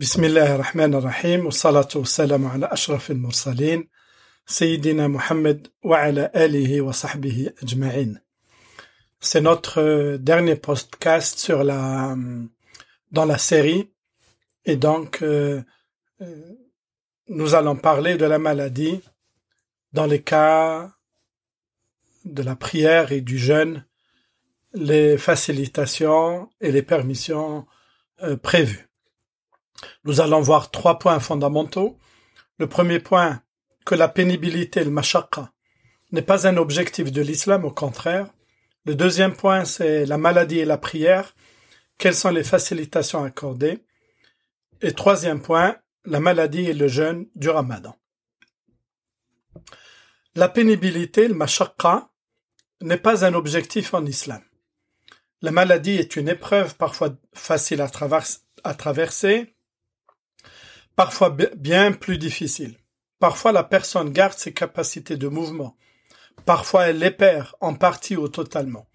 بسم الله الرحمن الرحيم والصلاة والسلام على أشرف المرسلين سيدنا محمد وعلى آله وصحبه أجمعين C'est notre euh, dernier podcast sur la, dans la série et donc euh, euh, nous allons parler de la maladie dans les cas de la prière et du jeûne, les facilitations et les permissions euh, prévues. Nous allons voir trois points fondamentaux. Le premier point, que la pénibilité, le mashaqqa, n'est pas un objectif de l'islam, au contraire. Le deuxième point, c'est la maladie et la prière. Quelles sont les facilitations accordées? Et troisième point, la maladie et le jeûne du ramadan. La pénibilité, le mashaqqa, n'est pas un objectif en islam. La maladie est une épreuve parfois facile à traverser, parfois bien plus difficile. Parfois la personne garde ses capacités de mouvement. Parfois elle les perd en partie ou totalement.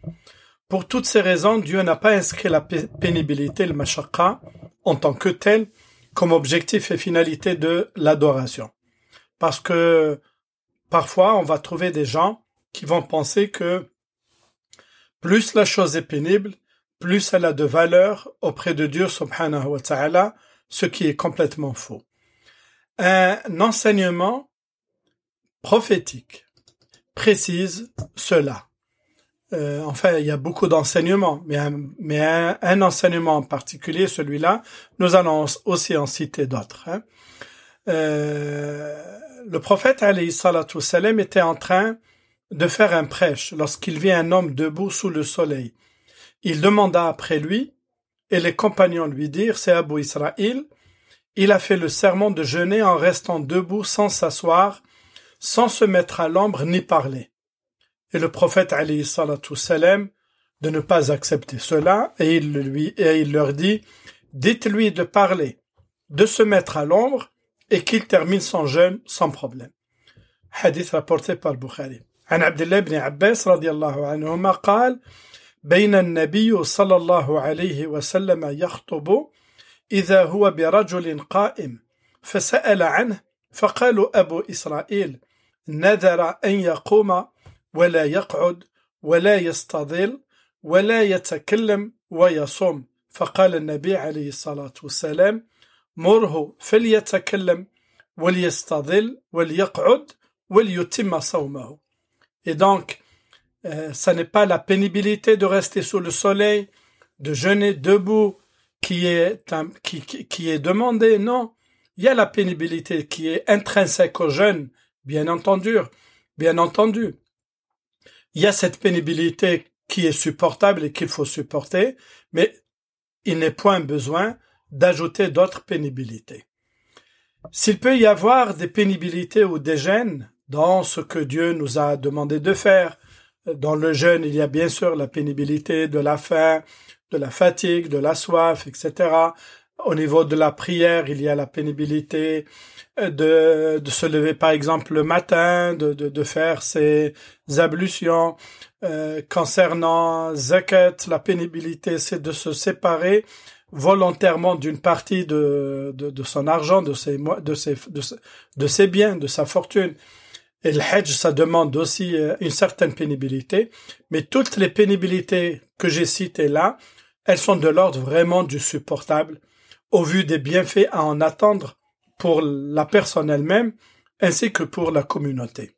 Pour toutes ces raisons, Dieu n'a pas inscrit la pénibilité, le mashaqqa, en tant que tel, comme objectif et finalité de l'adoration. Parce que parfois on va trouver des gens qui vont penser que plus la chose est pénible, plus elle a de valeur auprès de Dieu subhanahu wa ta'ala, ce qui est complètement faux. Un enseignement prophétique précise cela. Euh, enfin, il y a beaucoup d'enseignements, mais, un, enseignement en particulier, celui-là, nous allons aussi en citer d'autres. Hein. Euh, le prophète alayhi salatu salam était en train de faire un prêche lorsqu'il vit un homme debout sous le soleil. Il demanda après lui, et les compagnons lui dirent, c'est Abu Israël, il a fait le serment de jeûner en restant debout sans s'asseoir, sans se mettre à l'ombre ni parler. Et le prophète alayhi salatu salam de ne pas accepter cela, et il lui, et il leur dit, dites-lui de parler, de se mettre à l'ombre, et qu'il termine son jeûne sans problème. Hadith rapporté par Bukhari. عن عبد الله بن عباس رضي الله عنهما قال بين النبي صلى الله عليه وسلم يخطب إذا هو برجل قائم فسأل عنه فقالوا أبو إسرائيل نذر أن يقوم ولا يقعد ولا يستظل ولا يتكلم ويصوم. فقال النبي عليه الصلاة والسلام مره فليتكلم وليستظل وليقعد وليتم صومه. Et donc, euh, ça n'est pas la pénibilité de rester sous le soleil, de jeûner debout qui est, qui, est demandé, non. Il y a la pénibilité qui est intrinsèque au jeûne, bien entendu, bien entendu. Il y a cette pénibilité qui est supportable et qu'il faut supporter, mais il n'est point besoin d'ajouter d'autres pénibilités. S'il peut y avoir des pénibilités ou des gênes dans ce que Dieu nous a demandé de faire, dans le jeûne, il y a bien sûr la pénibilité de la faim, de la fatigue, de la soif, etc. Au niveau de la prière, il y a la pénibilité de, de se lever par exemple le matin, de, de, de faire ses ablutions. Euh, concernant zakat, la pénibilité, c'est de se séparer volontairement d'une partie de, de, de, son argent, de ses, de, ses, de, de ses biens, de sa fortune. Et le Hajj, ça demande aussi euh, une certaine pénibilité. Mais toutes les pénibilités que j'ai citées là, elles sont de l'ordre vraiment du supportable, au vu des bienfaits à en attendre pour la personne elle-même, ainsi que pour la communauté.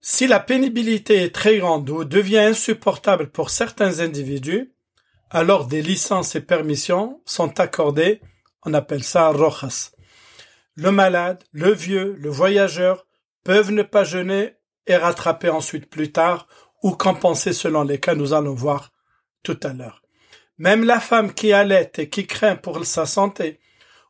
Si la pénibilité est très grande ou devient insupportable pour certains individus, alors des licences et permissions sont accordées, on appelle ça rojas. Le malade, le vieux, le voyageur peuvent ne pas jeûner et rattraper ensuite plus tard ou compenser selon les cas, nous allons voir tout à l'heure. Même la femme qui allait et qui craint pour sa santé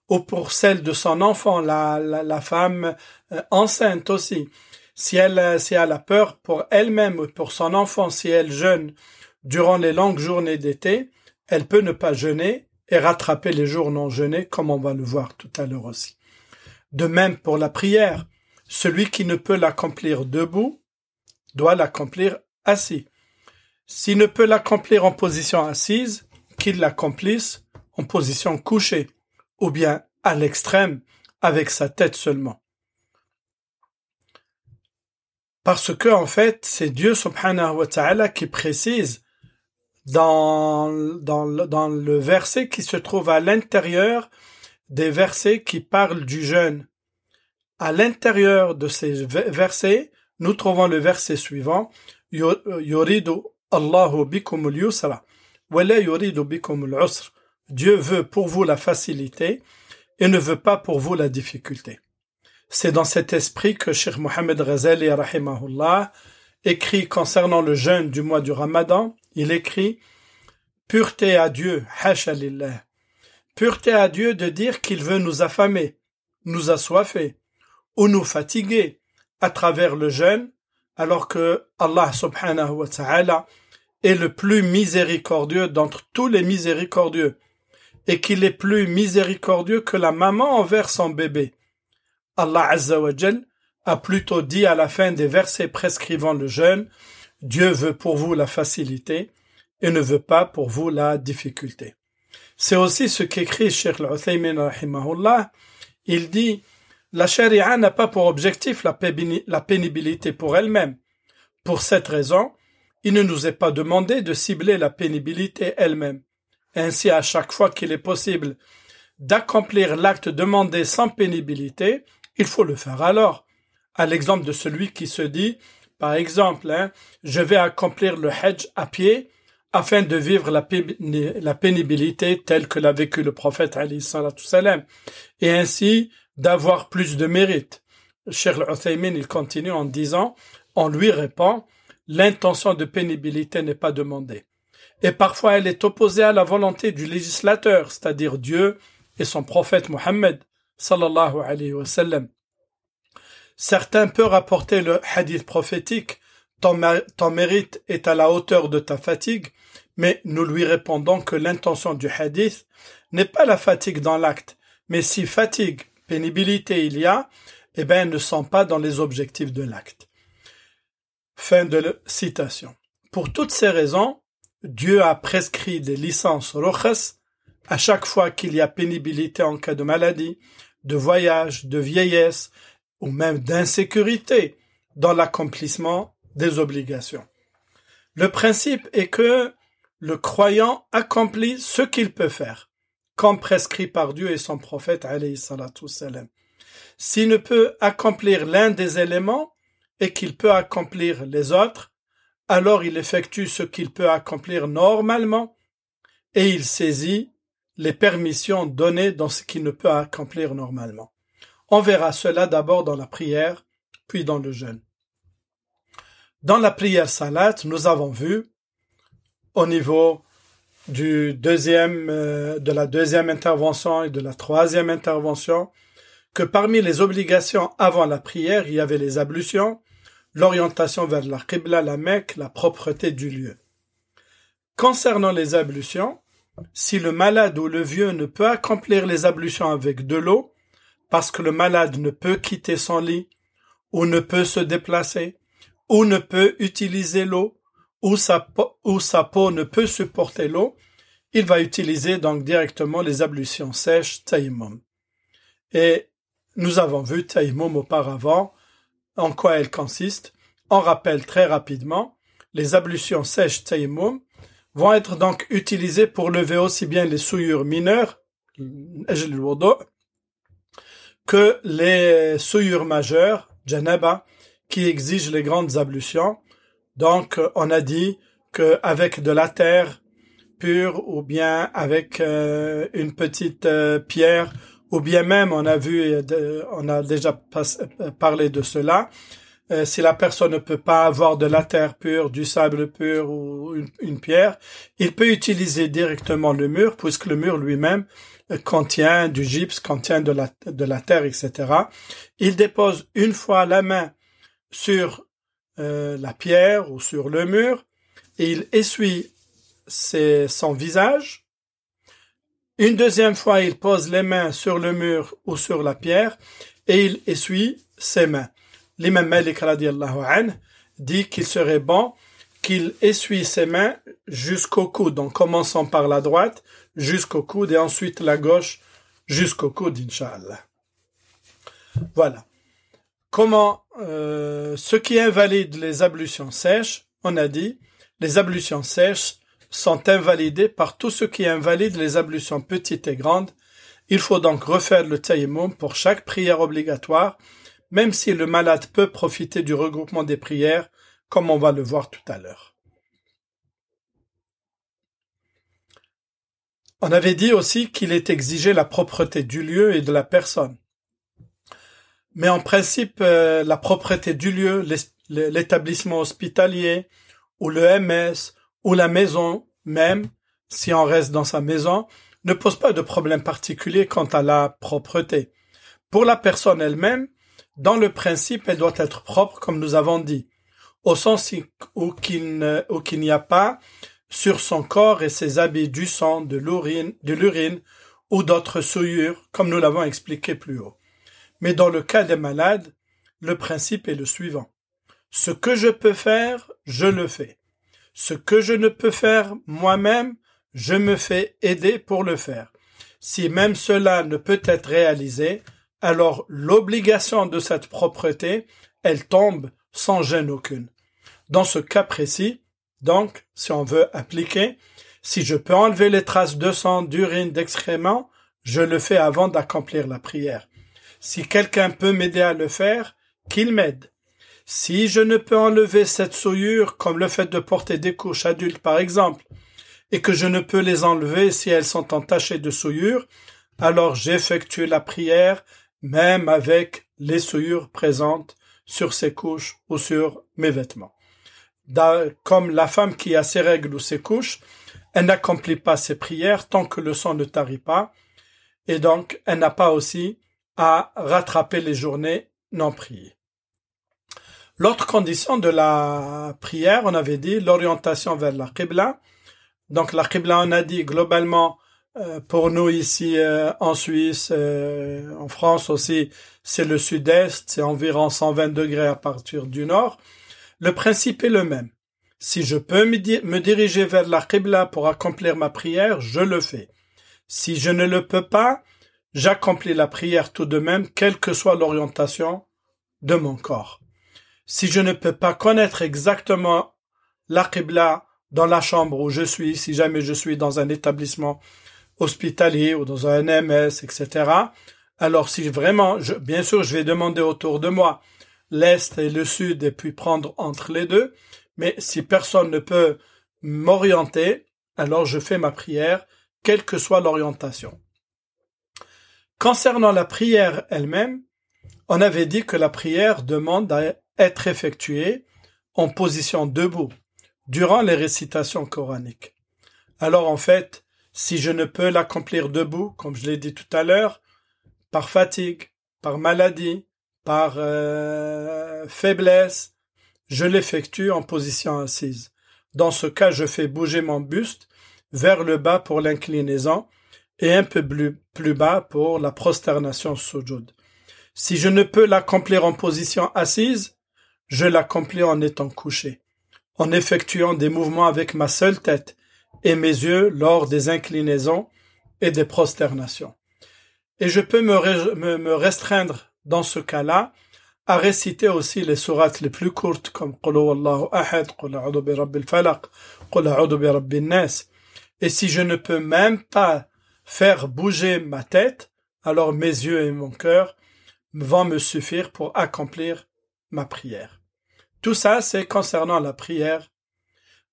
ou pour celle de son enfant, la, la, femme euh, enceinte aussi, si elle, si elle a peur pour elle-même ou pour son enfant, si elle jeûne durant les longues journées d'été, elle peut ne pas jeûner et rattraper les jours non jeûnés, comme on va le voir tout à l'heure aussi. De même pour la prière, celui qui ne peut l'accomplir debout doit l'accomplir assis. S'il ne peut l'accomplir en position assise, qu'il l'accomplisse en position couchée ou bien à l'extrême avec sa tête seulement. Parce que, en fait, c'est Dieu subhanahu wa ta'ala qui précise dans, dans, dans le verset qui se trouve à l'intérieur des versets qui parlent du jeûne. À l'intérieur de ces versets, nous trouvons le verset suivant. Allahu Dieu veut pour vous la facilité et ne veut pas pour vous la difficulté. C'est dans cet esprit que Cheikh Mohammed Razali rahimahullah écrit concernant le jeûne du mois du Ramadan, il écrit Pureté à Dieu, hasha Pureté à Dieu de dire qu'il veut nous affamer, nous assoiffer, ou nous fatiguer à travers le jeûne, alors que Allah subhanahu wa ta'ala est le plus miséricordieux d'entre tous les miséricordieux, et qu'il est plus miséricordieux que la maman envers son bébé. Allah Azza wa a plutôt dit à la fin des versets prescrivant le jeûne, Dieu veut pour vous la facilité et ne veut pas pour vous la difficulté. C'est aussi ce qu'écrit Sheikh al-Uthaymin rahimahullah. Il dit, la charia n'a pas pour objectif la pénibilité pour elle-même. Pour cette raison, il ne nous est pas demandé de cibler la pénibilité elle-même. Ainsi, à chaque fois qu'il est possible d'accomplir l'acte demandé sans pénibilité, il faut le faire alors. À l'exemple de celui qui se dit, par exemple, hein, je vais accomplir le hajj à pied afin de vivre la, pénibilité telle que l'a vécu le prophète et ainsi d'avoir plus de mérite. Cheikh al il continue en disant, on lui répond, l'intention de pénibilité n'est pas demandée. Et parfois elle est opposée à la volonté du législateur, c'est-à-dire Dieu et son prophète Mohammed sallallahu alayhi wa sallam. Certains peuvent rapporter le hadith prophétique ton mérite est à la hauteur de ta fatigue, mais nous lui répondons que l'intention du hadith n'est pas la fatigue dans l'acte, mais si fatigue, pénibilité il y a, eh bien, ne sont pas dans les objectifs de l'acte. Fin de citation. Pour toutes ces raisons, Dieu a prescrit des licences rojas à chaque fois qu'il y a pénibilité en cas de maladie, de voyage, de vieillesse ou même d'insécurité dans l'accomplissement des obligations. Le principe est que le croyant accomplit ce qu'il peut faire, comme prescrit par Dieu et son prophète S'il ne peut accomplir l'un des éléments et qu'il peut accomplir les autres, alors il effectue ce qu'il peut accomplir normalement et il saisit les permissions données dans ce qu'il ne peut accomplir normalement. On verra cela d'abord dans la prière, puis dans le jeûne. Dans la prière salat, nous avons vu au niveau du deuxième, euh, de la deuxième intervention et de la troisième intervention que parmi les obligations avant la prière, il y avait les ablutions, l'orientation vers la Qibla, la Mecque, la propreté du lieu. Concernant les ablutions, si le malade ou le vieux ne peut accomplir les ablutions avec de l'eau, parce que le malade ne peut quitter son lit, ou ne peut se déplacer, ou ne peut utiliser l'eau, ou sa, peau, ne peut supporter l'eau, il va utiliser donc directement les ablutions sèches taïmum. Et nous avons vu taïmum auparavant, en quoi elles consistent. On rappelle très rapidement, les ablutions sèches taïmum vont être donc utilisés pour lever aussi bien les souillures mineures, que les souillures majeures, janaba, qui exigent les grandes ablutions. Donc, on a dit qu'avec de la terre pure ou bien avec euh, une petite euh, pierre ou bien même on a vu, on a déjà parlé de cela, euh, si la personne ne peut pas avoir de la terre pure, du sable pur ou une, pierre, il peut utiliser directement le mur, puisque le mur lui-même euh, contient du gypse, contient de la terre, etc. Il dépose une fois la main sur euh, la pierre ou sur le mur et il essuie son visage. Une deuxième fois, il pose les mains sur le mur ou sur la pierre et il essuie ses mains l'imam Malik radiallahu dit qu'il serait bon qu'il essuie ses mains jusqu'au coude, en commençant par la droite jusqu'au coude et ensuite la gauche jusqu'au coup d'Inch'Allah. Voilà. Comment euh, ce qui invalide les ablutions sèches, on a dit, les ablutions sèches sont invalidées par tout ce qui invalide les ablutions petites et grandes. Il faut donc refaire le tayammum pour chaque prière obligatoire, même si le malade peut profiter du regroupement des prières, comme on va le voir tout à l'heure. On avait dit aussi qu'il est exigé la propreté du lieu et de la personne. Mais en principe, euh, la propreté du lieu, l'établissement hospitalier, ou le MS, ou la maison même, si on reste dans sa maison, ne pose pas de problème particulier quant à la propreté. Pour la personne elle-même, dans le principe, elle doit être propre, comme nous avons dit, au sens où qu'il n'y a pas sur son corps et ses habits du sang, de l'urine, de l'urine ou d'autres souillures, comme nous l'avons expliqué plus haut. Mais dans le cas des malades, le principe est le suivant. Ce que je peux faire, je le fais. Ce que je ne peux faire moi-même, je me fais aider pour le faire. Si même cela ne peut être réalisé, alors l'obligation de cette propreté, elle tombe sans gêne aucune. Dans ce cas précis, donc, si on veut appliquer, si je peux enlever les traces de sang, d'urine, d'excréments, je le fais avant d'accomplir la prière. Si quelqu'un peut m'aider à le faire, qu'il m'aide. Si je ne peux enlever cette souillure, comme le fait de porter des couches adultes par exemple, et que je ne peux les enlever si elles sont entachées de souillure, alors j'effectue la prière même avec les souillures présentes sur ces couches ou sur mes vêtements. Comme la femme qui a ses règles ou ses couches, elle n'accomplit pas ses prières tant que le sang ne tarit pas, et donc elle n'a pas aussi à rattraper les journées non priées. L'autre condition de la prière, on avait dit l'orientation vers la Qibla. Donc la Qibla, on a dit globalement, euh, pour nous ici euh, en Suisse, euh, en France aussi, c'est le sud-est, c'est environ 120 degrés à partir du nord. Le principe est le même. Si je peux me diriger vers la Qibla pour accomplir ma prière, je le fais. Si je ne le peux pas, j'accomplis la prière tout de même, quelle que soit l'orientation de mon corps. Si je ne peux pas connaître exactement la Qibla dans la chambre où je suis, si jamais je suis dans un établissement hospitalier ou dans un MS, etc., alors si vraiment, bien sûr, je vais demander autour de moi l'Est et le Sud et puis prendre entre les deux, mais si personne ne peut m'orienter, alors je fais ma prière, quelle que soit l'orientation. Concernant la prière elle-même, on avait dit que la prière demande à être effectuée en position debout durant les récitations coraniques. Alors en fait, si je ne peux l'accomplir debout, comme je l'ai dit tout à l'heure, par fatigue, par maladie, par euh, faiblesse, je l'effectue en position assise. Dans ce cas, je fais bouger mon buste vers le bas pour l'inclinaison et un peu plus, bas pour la prosternation sujoud. Si je ne peux l'accomplir en position assise, je l'accomplis en étant couché, en effectuant des mouvements avec ma seule tête et mes yeux lors des inclinaisons et des prosternations. Et je peux me, restreindre dans ce cas-là à réciter aussi les sourates les plus courtes comme Qul ahad, nas. Et si je ne peux même pas faire bouger ma tête, alors mes yeux et mon cœur vont me suffire pour accomplir ma prière. Tout ça, c'est concernant la prière.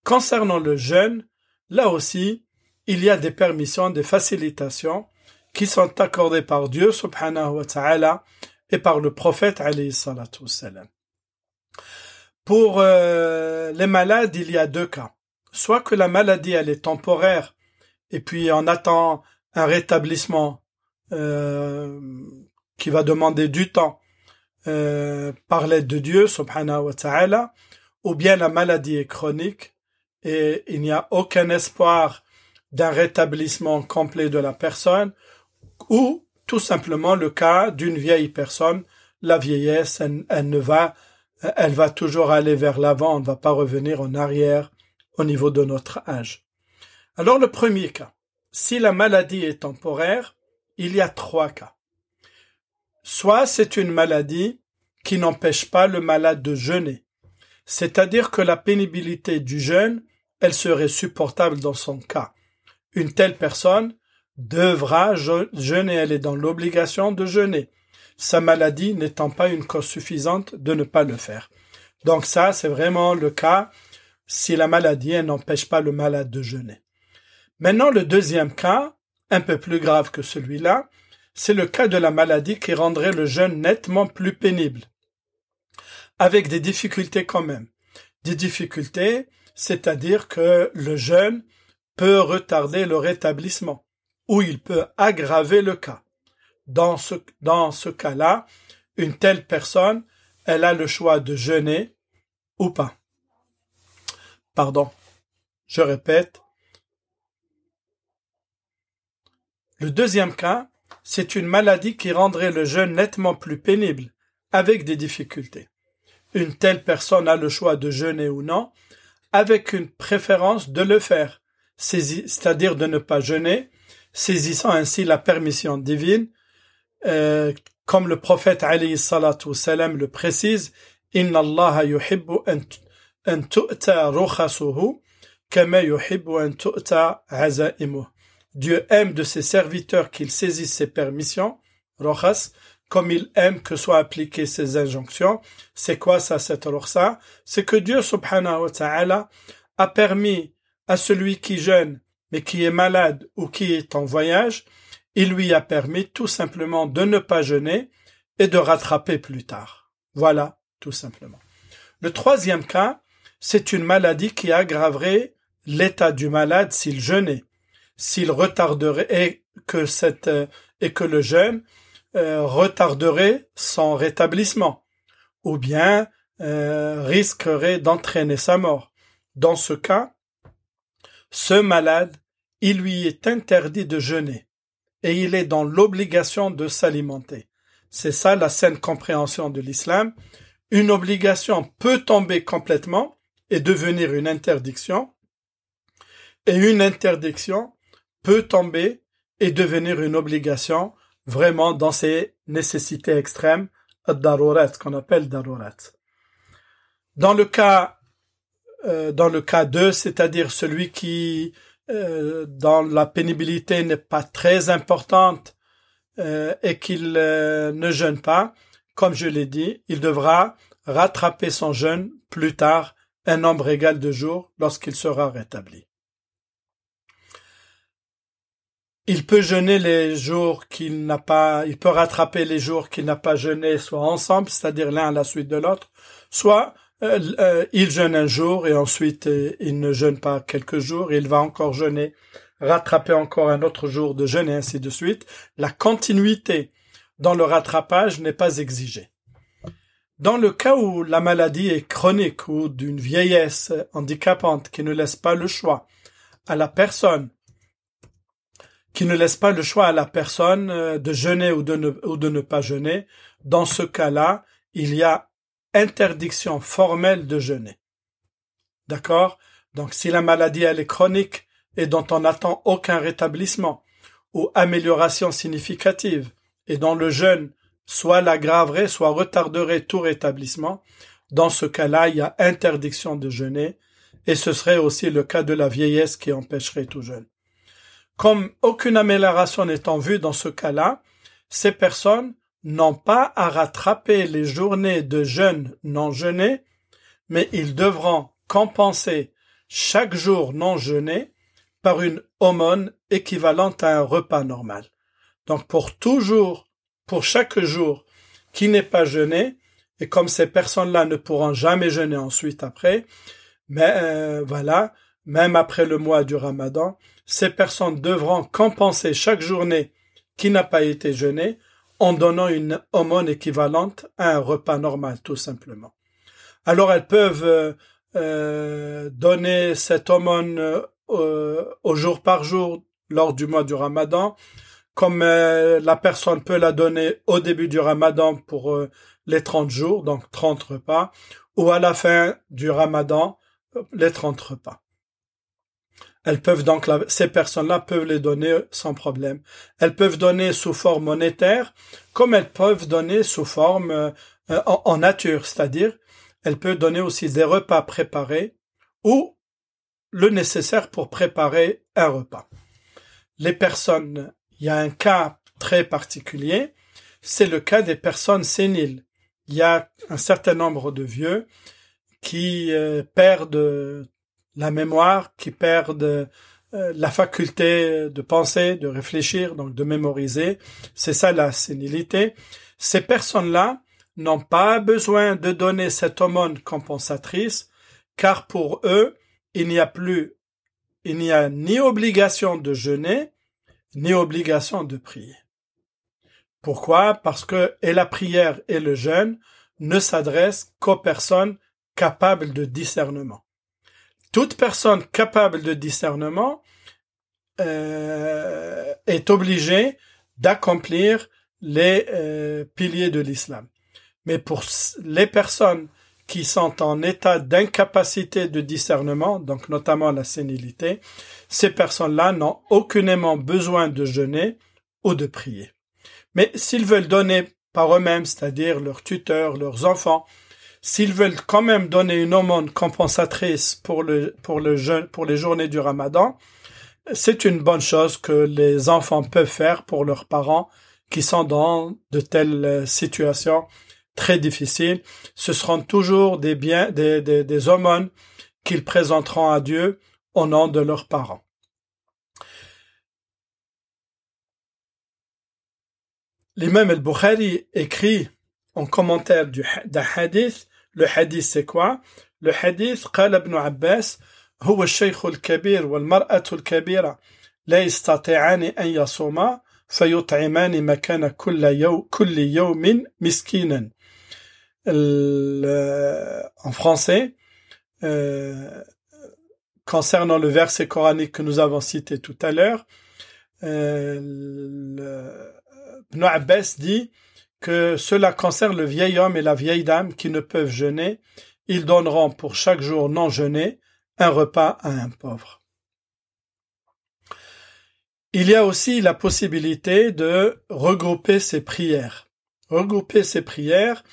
Concernant le jeûne, là aussi, il y a des permissions, des facilitations qui sont accordées par Dieu subhanahu wa ta'ala et par le prophète alayhi salatu Pour euh, les malades, il y a deux cas. Soit que la maladie, elle est temporaire et puis on attend un rétablissement euh, qui va demander du temps euh, par l'aide de Dieu, subhanahu wa ta'ala, ou bien la maladie est chronique et il n'y a aucun espoir d'un rétablissement complet de la personne, ou tout simplement le cas d'une vieille personne, la vieillesse, elle, ne va, elle va toujours aller vers l'avant, on ne va pas revenir en arrière au niveau de notre âge. Alors le premier cas, si la maladie est temporaire, il y a trois cas. Soit c'est une maladie qui n'empêche pas le malade de jeûner, c'est-à-dire que la pénibilité du jeûne, elle serait supportable dans son cas. Une telle personne devra jeûner, elle est dans l'obligation de jeûner, sa maladie n'étant pas une cause suffisante de ne pas le faire. Donc ça, c'est vraiment le cas si la maladie n'empêche pas le malade de jeûner. Maintenant, le deuxième cas, un peu plus grave que celui-là, c'est le cas de la maladie qui rendrait le jeûne nettement plus pénible, avec des difficultés quand même. Des difficultés, c'est-à-dire que le jeûne peut retarder le rétablissement, ou il peut aggraver le cas. Dans ce, dans ce cas-là, une telle personne, elle a le choix de jeûner ou pas. Pardon. Je répète, Le deuxième cas, c'est une maladie qui rendrait le jeûne nettement plus pénible, avec des difficultés. Une telle personne a le choix de jeûner ou non, avec une préférence de le faire, c'est-à-dire de ne pas jeûner, saisissant ainsi la permission divine, euh, comme le prophète alayhi salatu salam le précise, Inna Allah yuhibbu Dieu aime de ses serviteurs qu'ils saisissent ses permissions, rojas, comme il aime que soient appliquées ses injonctions. C'est quoi ça, cette ça C'est que Dieu subhanahu wa ta'ala a permis à celui qui jeûne, mais qui est malade ou qui est en voyage, il lui a permis tout simplement de ne pas jeûner et de rattraper plus tard. Voilà, tout simplement. Le troisième cas, c'est une maladie qui aggraverait l'état du malade s'il jeûnait s'il retarderait et que cette euh, et que le jeûne euh, retarderait son rétablissement ou bien euh, risquerait d'entraîner sa mort. Dans ce cas, ce malade, il lui est interdit de jeûner et il est dans l'obligation de s'alimenter. C'est ça la saine compréhension de l'islam. Une obligation peut tomber complètement et devenir une interdiction et une interdiction peut tomber et devenir une obligation vraiment dans ses nécessités extrêmes, darurat, qu'on appelle darurat. Dans le cas, euh, dans le cas 2, c'est-à-dire celui qui, euh, dans la pénibilité n'est pas très importante euh, et qu'il ne jeûne pas, comme je l'ai dit, il devra rattraper son jeûne plus tard, un nombre égal de jours, lorsqu'il sera rétabli. Il peut jeûner les jours qu'il n'a pas, il peut rattraper les jours qu'il n'a pas jeûné, soit ensemble, c'est-à-dire l'un à la suite de l'autre, soit euh, euh, il jeûne un jour et ensuite euh, il ne jeûne pas quelques jours, il va encore jeûner, rattraper encore un autre jour de jeûne et ainsi de suite. La continuité dans le rattrapage n'est pas exigée. Dans le cas où la maladie est chronique ou d'une vieillesse handicapante qui ne laisse pas le choix à la personne qui ne laisse pas le choix à la personne euh, de jeûner ou de ne, ou de ne pas jeûner. Dans ce cas-là, il y a interdiction formelle de jeûner. D'accord? Donc si la maladie elle est chronique et dont on n'attend aucun rétablissement ou amélioration significative et dont le jeûne soit l'aggraverait, soit retarderait tout rétablissement, dans ce cas-là, il y a interdiction de jeûner et ce serait aussi le cas de la vieillesse qui empêcherait tout jeûne. Comme aucune amélioration n'est en vue dans ce cas-là, ces personnes n'ont pas à rattraper les journées de jeûne non jeûné, mais ils devront compenser chaque jour non jeûné par une aumône équivalente à un repas normal. Donc pour toujours, pour chaque jour qui n'est pas jeûné, et comme ces personnes-là ne pourront jamais jeûner ensuite après, mais euh, voilà, même après le mois du ramadan, ces personnes devront compenser chaque journée qui n'a pas été jeûnée en donnant une aumône équivalente à un repas normal, tout simplement. Alors elles peuvent euh, euh, donner cette aumône euh, au jour par jour lors du mois du ramadan, comme la personne peut la donner au début du ramadan pour les 30 jours, donc 30 repas, ou à la fin du ramadan, les 30 repas. Elles peuvent donc, ces personnes-là peuvent les donner sans problème. Elles peuvent donner sous forme monétaire, comme elles peuvent donner sous forme euh, en, en, nature, c'est-à-dire, elles peuvent donner aussi des repas préparés ou le nécessaire pour préparer un repas. Les personnes, il y a un cas très particulier, c'est le cas des personnes séniles. Il y a un certain nombre de vieux qui euh, perdent la mémoire, qui perdent euh, la faculté de penser, de réfléchir, donc de mémoriser. C'est ça la sénilité. Ces personnes-là n'ont pas besoin de donner cette aumône compensatrice, car pour eux, il n'y a plus, il n'y a ni obligation de jeûner, ni obligation de prier. Pourquoi? Parce que et la prière et le jeûne ne s'adressent qu'aux personnes capables de discernement. Toute personne capable de discernement euh, est obligée d'accomplir les euh, piliers de l'islam. Mais pour les personnes qui sont en état d'incapacité de discernement, donc notamment la sénilité, ces personnes-là n'ont aucunement besoin de jeûner ou de prier. Mais s'ils veulent donner par eux-mêmes, c'est-à-dire leurs tuteurs, leurs enfants, s'ils veulent quand même donner une aumône compensatrice pour le, pour le pour les journées du ramadan, c'est une bonne chose que les enfants peuvent faire pour leurs parents qui sont dans de telles situations très difficiles. Ce seront toujours des biens, des, des, des aumônes qu'ils présenteront à Dieu au nom de leurs parents. L'imam al-Bukhari écrit en commentaire d'un hadith, le hadith c'est quoi Le hadith, قال ابن عباس هو الشيخ الكبير والمرأة الكبيرة لا يستطيعان أن يصوما فيطعمان مكان كل يوم كل يوم مسكينا en français euh, concernant le verset coranique que nous avons cité tout à l'heure euh, Ibn Abbas dit que cela concerne le vieil homme et la vieille dame qui ne peuvent jeûner. Ils donneront pour chaque jour non jeûné un repas à un pauvre. Il y a aussi la possibilité de regrouper ces prières. Regrouper ces prières,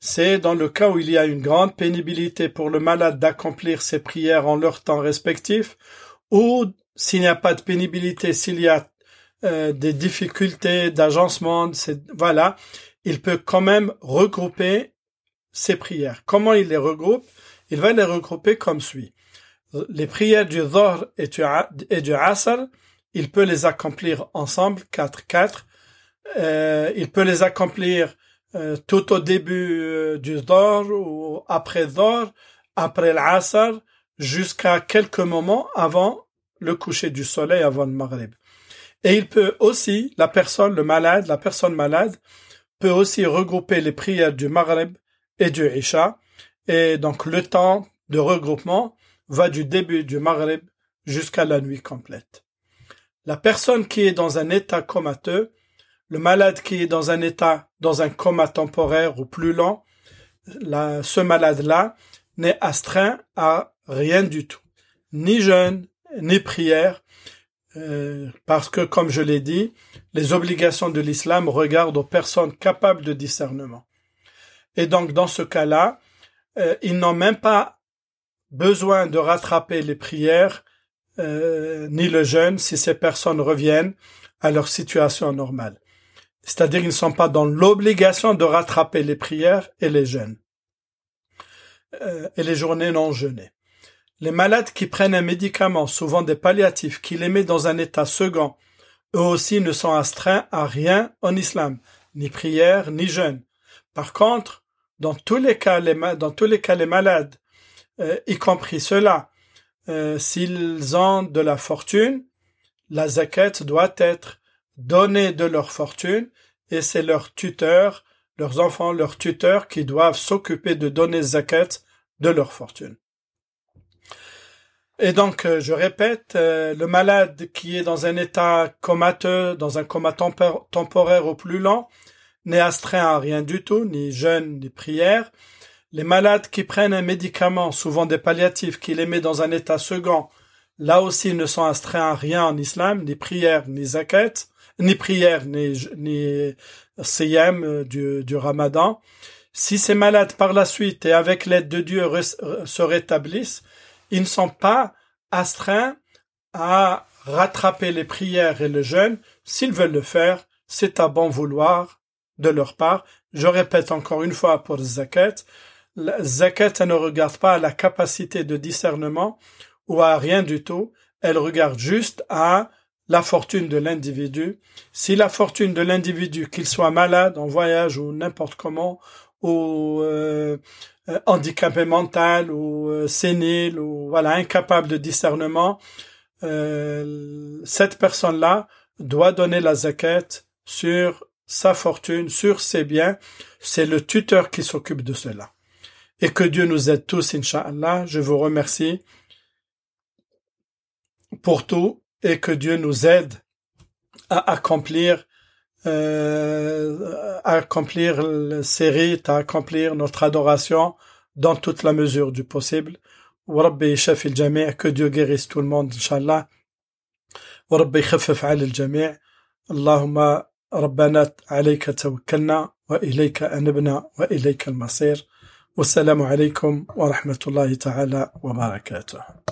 c'est dans le cas où il y a une grande pénibilité pour le malade d'accomplir ses prières en leur temps respectif, ou s'il n'y a pas de pénibilité, s'il y a euh, des difficultés d'agencement, voilà, il peut quand même regrouper ses prières. Comment il les regroupe? Il va les regrouper comme suit. Les prières du Dhor et du, et il peut les accomplir ensemble, 4-4. Euh, il peut les accomplir euh, tout au début euh, du Dhor ou après Dhor, après l'Asr, jusqu'à quelques moments avant le coucher du soleil, avant le Maghrib. Et il peut aussi, la personne, le malade, la personne malade, peut aussi regrouper les prières du Maghrib et du Isha. Et donc le temps de regroupement va du début du Maghrib jusqu'à la nuit complète. La personne qui est dans un état comateux, le malade qui est dans un état, dans un coma temporaire ou plus lent, ce malade-là n'est astreint à rien du tout. Ni jeûne, ni prière, euh, parce que, comme je l'ai dit, les obligations de l'islam regardent aux personnes capables de discernement. Et donc, dans ce cas-là, euh, ils n'ont même pas besoin de rattraper les prières euh, ni le jeûne si ces personnes reviennent à leur situation normale. C'est-à-dire qu'ils ne sont pas dans l'obligation de rattraper les prières et les jeûnes et les journées non jeûnées. Les malades qui prennent un médicament, souvent des palliatifs, qui les met dans un état second, eux aussi ne sont astreints à rien en islam, ni prière, ni jeûne. Par contre, dans tous les cas, les, dans tous les cas, les malades, euh, y compris ceux-là, euh, s'ils ont de la fortune, la zakat doit être donnée de leur fortune et c'est leurs tuteurs, leurs enfants, leurs tuteurs qui doivent s'occuper de donner zakat de leur fortune. Et donc, euh, je répète, euh, le malade qui est dans un état comateux, dans un coma temporaire au plus lent, n'est astreint à rien du tout, ni jeûne, ni prière. Les malades qui prennent un médicament, souvent des palliatifs, qui les met dans un état second, Là aussi, ne sont astreints à rien en islam, ni prière, ni zakat, ni prière, ni, ni siyam euh, du, du ramadan. Si ces malades par la suite et avec l'aide de Dieu se rétablissent, ils ne sont pas astreints à rattraper les prières et le jeûne. S'ils veulent le faire, c'est à bon vouloir de leur part. Je répète encore une fois pour zakat, zakat ne regarde pas à la capacité de discernement ou à rien du tout, elle regarde juste à la fortune de l'individu. Si la fortune de l'individu, qu'il soit malade, en voyage ou n'importe comment, ou euh, handicapé mental, ou euh, sénile, ou voilà incapable de discernement, euh, cette personne-là doit donner la zakat sur sa fortune, sur ses biens. C'est le tuteur qui s'occupe de cela. Et que Dieu nous aide tous, Inch'Allah. Je vous remercie pour tout et que Dieu nous aide à accomplir euh, à accomplir ces rites, à accomplir notre adoration dans toute la mesure du possible. وربي يشفي الجميع que Dieu guérisse tout le monde إن شاء الله وربي يخفف على الجميع اللهم ربنا عليك توكلنا وإليك أنبنا وإليك المصير والسلام عليكم ورحمة الله تعالى وبركاته